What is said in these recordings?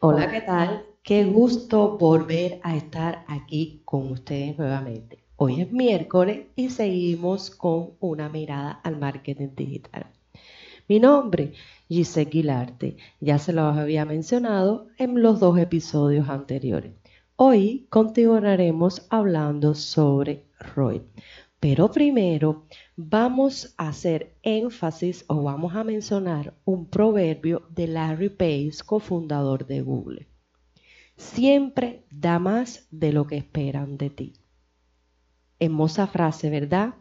Hola, ¿qué tal? Qué gusto volver a estar aquí con ustedes nuevamente. Hoy es miércoles y seguimos con una mirada al marketing digital. Mi nombre, Giselle Guilarte, ya se lo había mencionado en los dos episodios anteriores. Hoy continuaremos hablando sobre ROI. Pero primero vamos a hacer énfasis o vamos a mencionar un proverbio de Larry Page, cofundador de Google. Siempre da más de lo que esperan de ti. Hermosa frase, ¿verdad?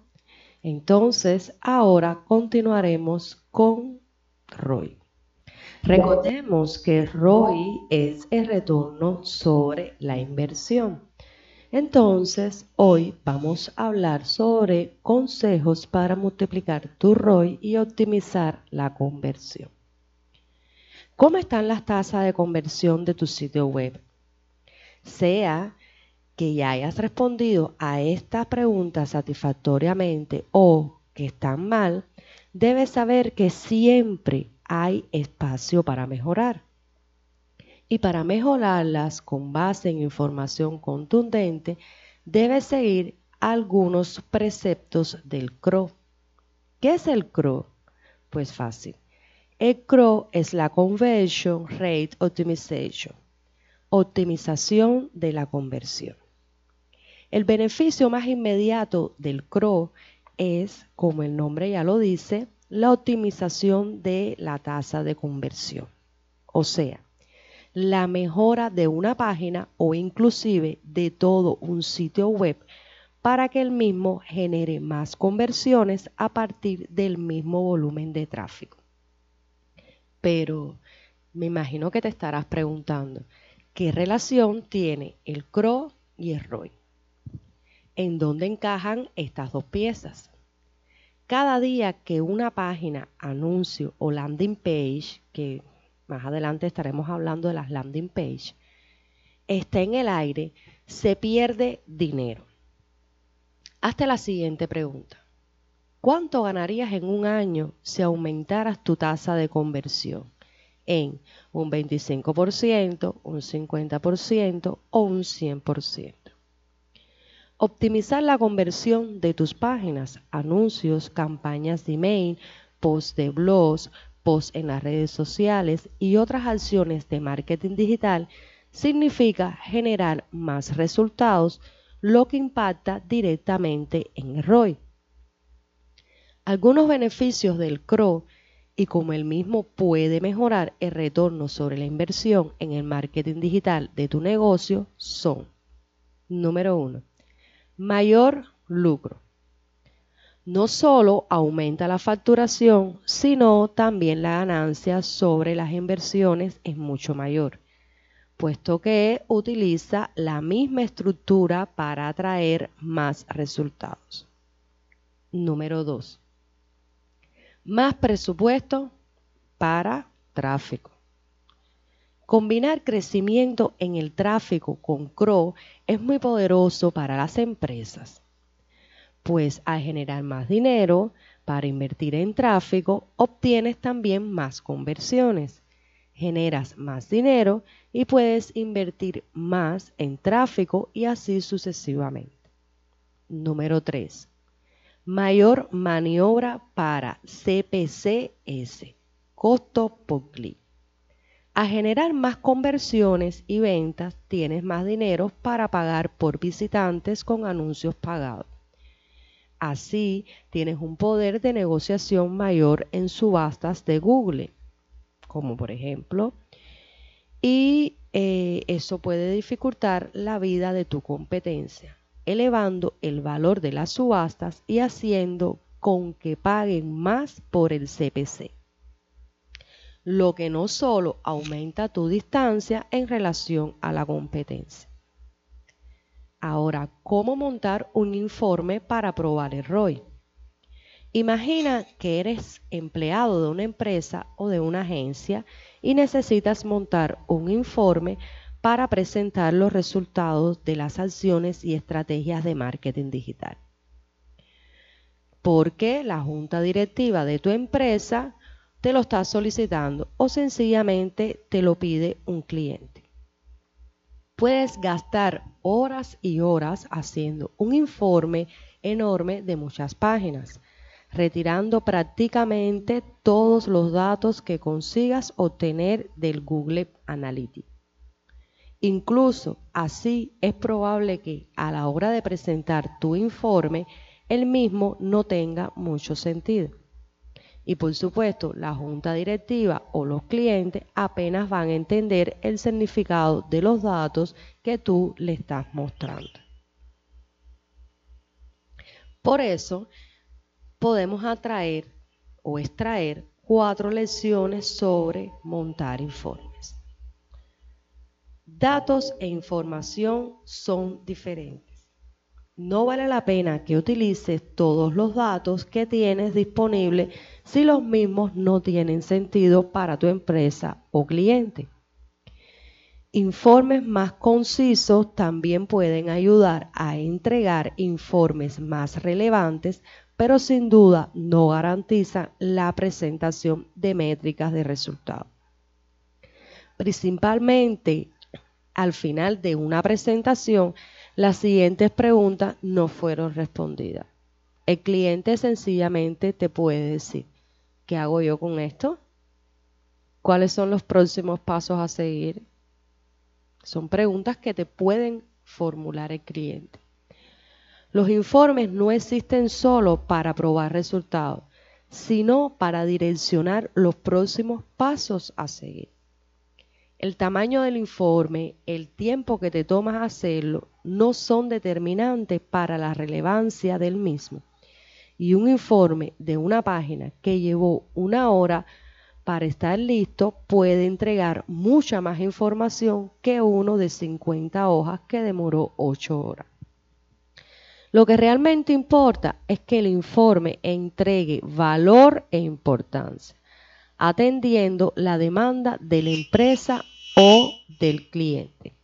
Entonces, ahora continuaremos con Roy. Recordemos que ROI es el retorno sobre la inversión. Entonces, hoy vamos a hablar sobre consejos para multiplicar tu ROI y optimizar la conversión. ¿Cómo están las tasas de conversión de tu sitio web? Sea que ya hayas respondido a esta pregunta satisfactoriamente o que están mal, debes saber que siempre hay espacio para mejorar y para mejorarlas con base en información contundente, debes seguir algunos preceptos del CRO. ¿Qué es el CRO? Pues fácil. El CRO es la Conversion Rate Optimization, optimización de la conversión. El beneficio más inmediato del CRO es, como el nombre ya lo dice, la optimización de la tasa de conversión. O sea, la mejora de una página o inclusive de todo un sitio web para que el mismo genere más conversiones a partir del mismo volumen de tráfico. Pero me imagino que te estarás preguntando, ¿qué relación tiene el CRO y el ROI? ¿En dónde encajan estas dos piezas? Cada día que una página, anuncio o landing page, que más adelante estaremos hablando de las landing page, está en el aire, se pierde dinero. Hazte la siguiente pregunta. ¿Cuánto ganarías en un año si aumentaras tu tasa de conversión en un 25%, un 50% o un 100%? Optimizar la conversión de tus páginas, anuncios, campañas de email, posts de blogs, en las redes sociales y otras acciones de marketing digital significa generar más resultados, lo que impacta directamente en el ROI. Algunos beneficios del CRO y como el mismo puede mejorar el retorno sobre la inversión en el marketing digital de tu negocio son, número uno, mayor lucro no solo aumenta la facturación, sino también la ganancia sobre las inversiones es mucho mayor, puesto que utiliza la misma estructura para atraer más resultados. Número 2. Más presupuesto para tráfico. Combinar crecimiento en el tráfico con CRO es muy poderoso para las empresas pues al generar más dinero para invertir en tráfico, obtienes también más conversiones. Generas más dinero y puedes invertir más en tráfico y así sucesivamente. Número 3. Mayor maniobra para CPCS, costo por clic. A generar más conversiones y ventas, tienes más dinero para pagar por visitantes con anuncios pagados. Así tienes un poder de negociación mayor en subastas de Google, como por ejemplo, y eh, eso puede dificultar la vida de tu competencia, elevando el valor de las subastas y haciendo con que paguen más por el CPC, lo que no solo aumenta tu distancia en relación a la competencia. ¿Cómo montar un informe para probar el ROI? Imagina que eres empleado de una empresa o de una agencia y necesitas montar un informe para presentar los resultados de las acciones y estrategias de marketing digital. Porque la junta directiva de tu empresa te lo estás solicitando o sencillamente te lo pide un cliente. Puedes gastar horas y horas haciendo un informe enorme de muchas páginas, retirando prácticamente todos los datos que consigas obtener del Google Analytics. Incluso así es probable que a la hora de presentar tu informe, el mismo no tenga mucho sentido. Y por supuesto, la junta directiva o los clientes apenas van a entender el significado de los datos que tú le estás mostrando. Por eso, podemos atraer o extraer cuatro lecciones sobre montar informes. Datos e información son diferentes. No vale la pena que utilices todos los datos que tienes disponibles si los mismos no tienen sentido para tu empresa o cliente. Informes más concisos también pueden ayudar a entregar informes más relevantes pero sin duda no garantiza la presentación de métricas de resultado. Principalmente al final de una presentación, las siguientes preguntas no fueron respondidas. El cliente sencillamente te puede decir, ¿qué hago yo con esto? ¿Cuáles son los próximos pasos a seguir? Son preguntas que te pueden formular el cliente. Los informes no existen solo para probar resultados, sino para direccionar los próximos pasos a seguir. El tamaño del informe, el tiempo que te tomas hacerlo, no son determinantes para la relevancia del mismo. Y un informe de una página que llevó una hora para estar listo puede entregar mucha más información que uno de 50 hojas que demoró 8 horas. Lo que realmente importa es que el informe entregue valor e importancia, atendiendo la demanda de la empresa o del cliente.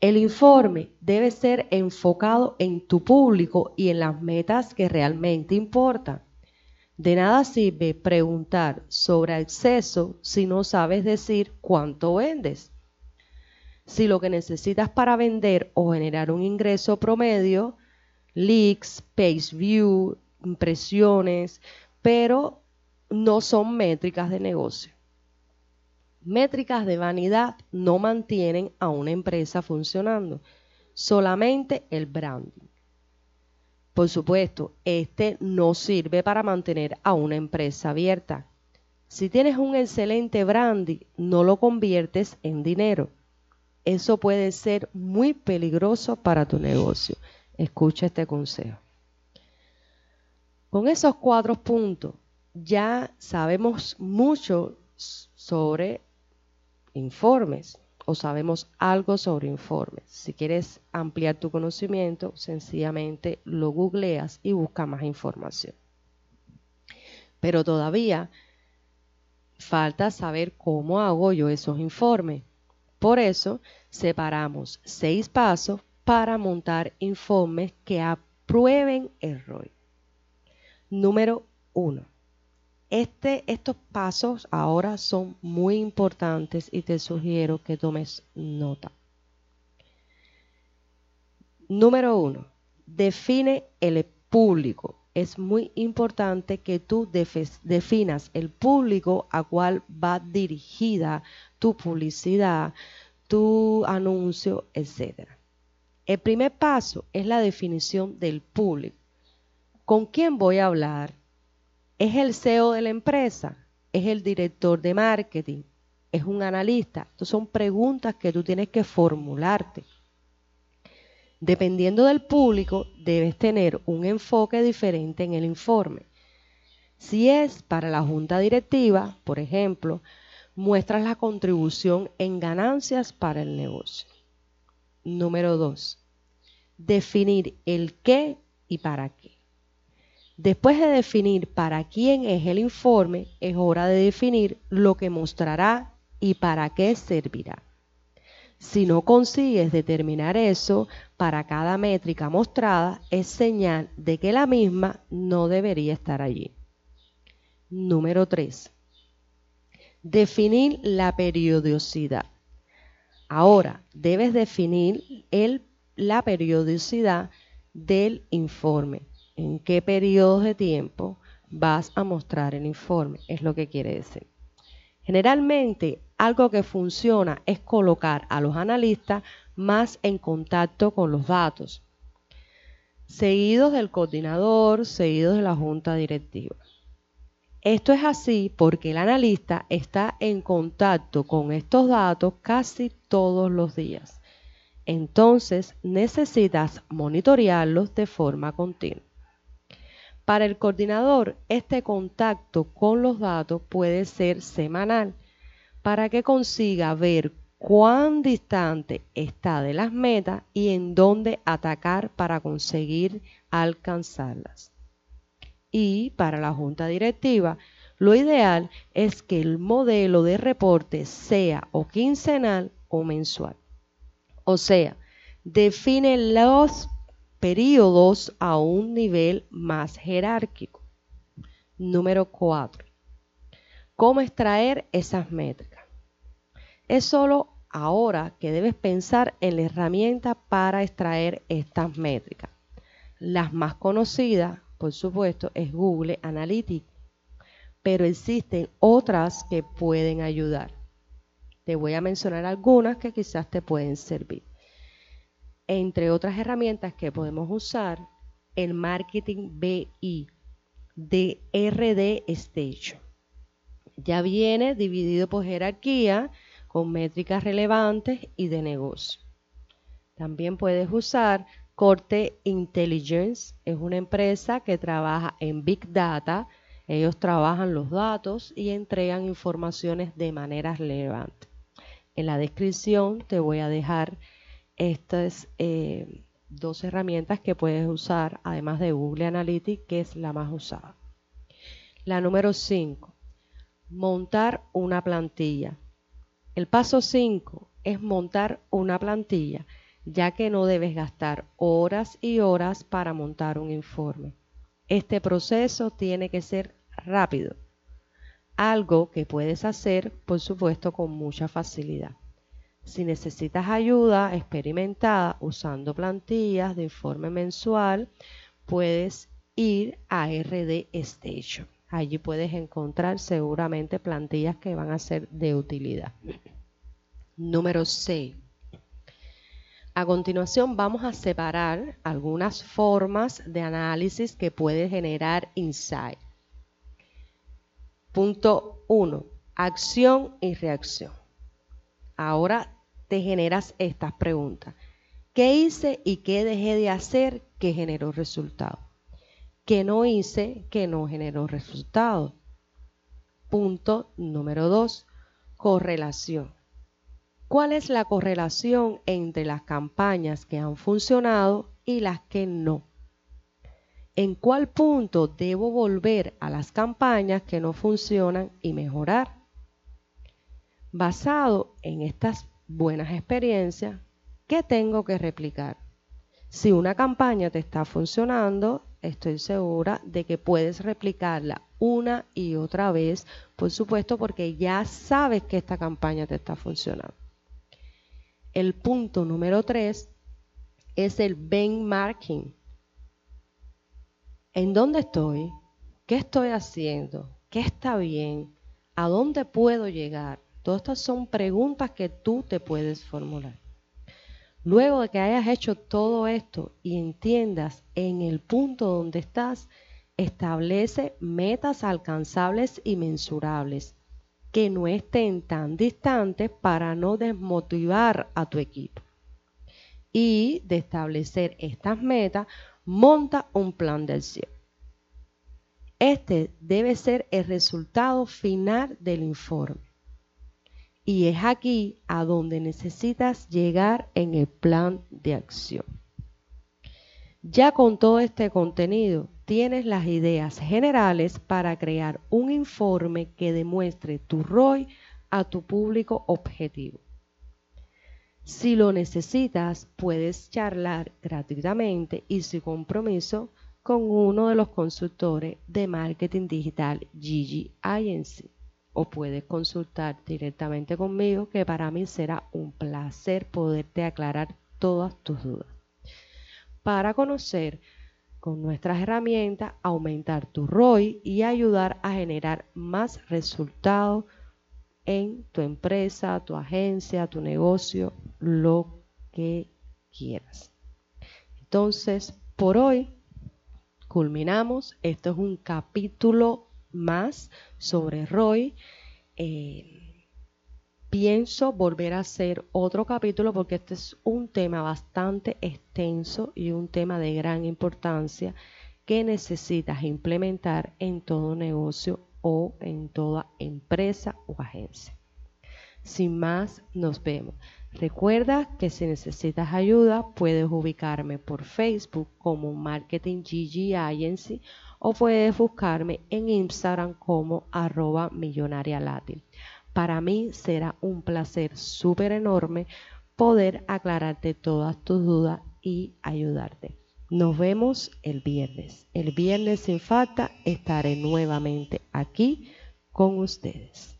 El informe debe ser enfocado en tu público y en las metas que realmente importan. De nada sirve preguntar sobre acceso si no sabes decir cuánto vendes si lo que necesitas para vender o generar un ingreso promedio, leaks, page view, impresiones, pero no son métricas de negocio. Métricas de vanidad no mantienen a una empresa funcionando, solamente el branding. Por supuesto, este no sirve para mantener a una empresa abierta. Si tienes un excelente branding, no lo conviertes en dinero eso puede ser muy peligroso para tu negocio. Escucha este consejo. Con esos cuatro puntos ya sabemos mucho sobre informes o sabemos algo sobre informes. Si quieres ampliar tu conocimiento, sencillamente lo googleas y busca más información. Pero todavía falta saber cómo hago yo esos informes. Por eso separamos seis pasos para montar informes que aprueben el ROI. Número uno. Este, estos pasos ahora son muy importantes y te sugiero que tomes nota. Número uno, define el público. Es muy importante que tú definas el público a cual va dirigida tu publicidad, tu anuncio, etc. El primer paso es la definición del público. ¿Con quién voy a hablar? ¿Es el CEO de la empresa? ¿Es el director de marketing? ¿Es un analista? Estas son preguntas que tú tienes que formularte. Dependiendo del público, debes tener un enfoque diferente en el informe. Si es para la junta directiva, por ejemplo, muestras la contribución en ganancias para el negocio. Número dos, definir el qué y para qué. Después de definir para quién es el informe, es hora de definir lo que mostrará y para qué servirá. Si no consigues determinar eso para cada métrica mostrada, es señal de que la misma no debería estar allí. Número 3. Definir la periodicidad. Ahora, debes definir la periodicidad del informe. ¿En qué periodo de tiempo vas a mostrar el informe? Es lo que quiere decir. Generalmente, algo que funciona es colocar a los analistas más en contacto con los datos, seguidos del coordinador, seguidos de la junta directiva. Esto es así porque el analista está en contacto con estos datos casi todos los días. Entonces necesitas monitorearlos de forma continua. Para el coordinador, este contacto con los datos puede ser semanal para que consiga ver cuán distante está de las metas y en dónde atacar para conseguir alcanzarlas. Y para la junta directiva, lo ideal es que el modelo de reporte sea o quincenal o mensual. O sea, define los periodos a un nivel más jerárquico. Número 4. ¿Cómo extraer esas métricas? Es solo ahora que debes pensar en la herramienta para extraer estas métricas. Las más conocidas, por supuesto, es Google Analytics, pero existen otras que pueden ayudar. Te voy a mencionar algunas que quizás te pueden servir. Entre otras herramientas que podemos usar, el Marketing BI de RD Station. Ya viene dividido por jerarquía con métricas relevantes y de negocio. También puedes usar Corte Intelligence, es una empresa que trabaja en Big Data. Ellos trabajan los datos y entregan informaciones de manera relevante. En la descripción te voy a dejar estas eh, dos herramientas que puedes usar, además de Google Analytics, que es la más usada. La número 5, montar una plantilla. El paso 5 es montar una plantilla, ya que no debes gastar horas y horas para montar un informe. Este proceso tiene que ser rápido, algo que puedes hacer, por supuesto, con mucha facilidad. Si necesitas ayuda experimentada usando plantillas de informe mensual, puedes ir a RD Station. Allí puedes encontrar seguramente plantillas que van a ser de utilidad. Número 6. A continuación vamos a separar algunas formas de análisis que puede generar insight. Punto 1. Acción y reacción. Ahora te generas estas preguntas. ¿Qué hice y qué dejé de hacer que generó resultado? ¿Qué no hice que no generó resultado? Punto número dos, correlación. ¿Cuál es la correlación entre las campañas que han funcionado y las que no? ¿En cuál punto debo volver a las campañas que no funcionan y mejorar? Basado en estas buenas experiencias, ¿qué tengo que replicar? Si una campaña te está funcionando, estoy segura de que puedes replicarla una y otra vez, por supuesto, porque ya sabes que esta campaña te está funcionando. El punto número tres es el benchmarking. ¿En dónde estoy? ¿Qué estoy haciendo? ¿Qué está bien? ¿A dónde puedo llegar? Todas estas son preguntas que tú te puedes formular. Luego de que hayas hecho todo esto y entiendas en el punto donde estás, establece metas alcanzables y mensurables que no estén tan distantes para no desmotivar a tu equipo. Y de establecer estas metas, monta un plan de acción. Este debe ser el resultado final del informe. Y es aquí a donde necesitas llegar en el plan de acción. Ya con todo este contenido, tienes las ideas generales para crear un informe que demuestre tu ROI a tu público objetivo. Si lo necesitas, puedes charlar gratuitamente y sin compromiso con uno de los consultores de marketing digital Gigi Agency o puedes consultar directamente conmigo que para mí será un placer poderte aclarar todas tus dudas. Para conocer con nuestras herramientas, aumentar tu ROI y ayudar a generar más resultados en tu empresa, tu agencia, tu negocio, lo que quieras. Entonces, por hoy culminamos. Esto es un capítulo más sobre ROI. Eh, pienso volver a hacer otro capítulo porque este es un tema bastante extenso y un tema de gran importancia que necesitas implementar en todo negocio o en toda empresa o agencia. Sin más, nos vemos. Recuerda que si necesitas ayuda, puedes ubicarme por Facebook como Marketing GG Agency o puedes buscarme en Instagram como arroba millonaria latin. Para mí será un placer súper enorme poder aclararte todas tus dudas y ayudarte. Nos vemos el viernes. El viernes sin falta estaré nuevamente aquí con ustedes.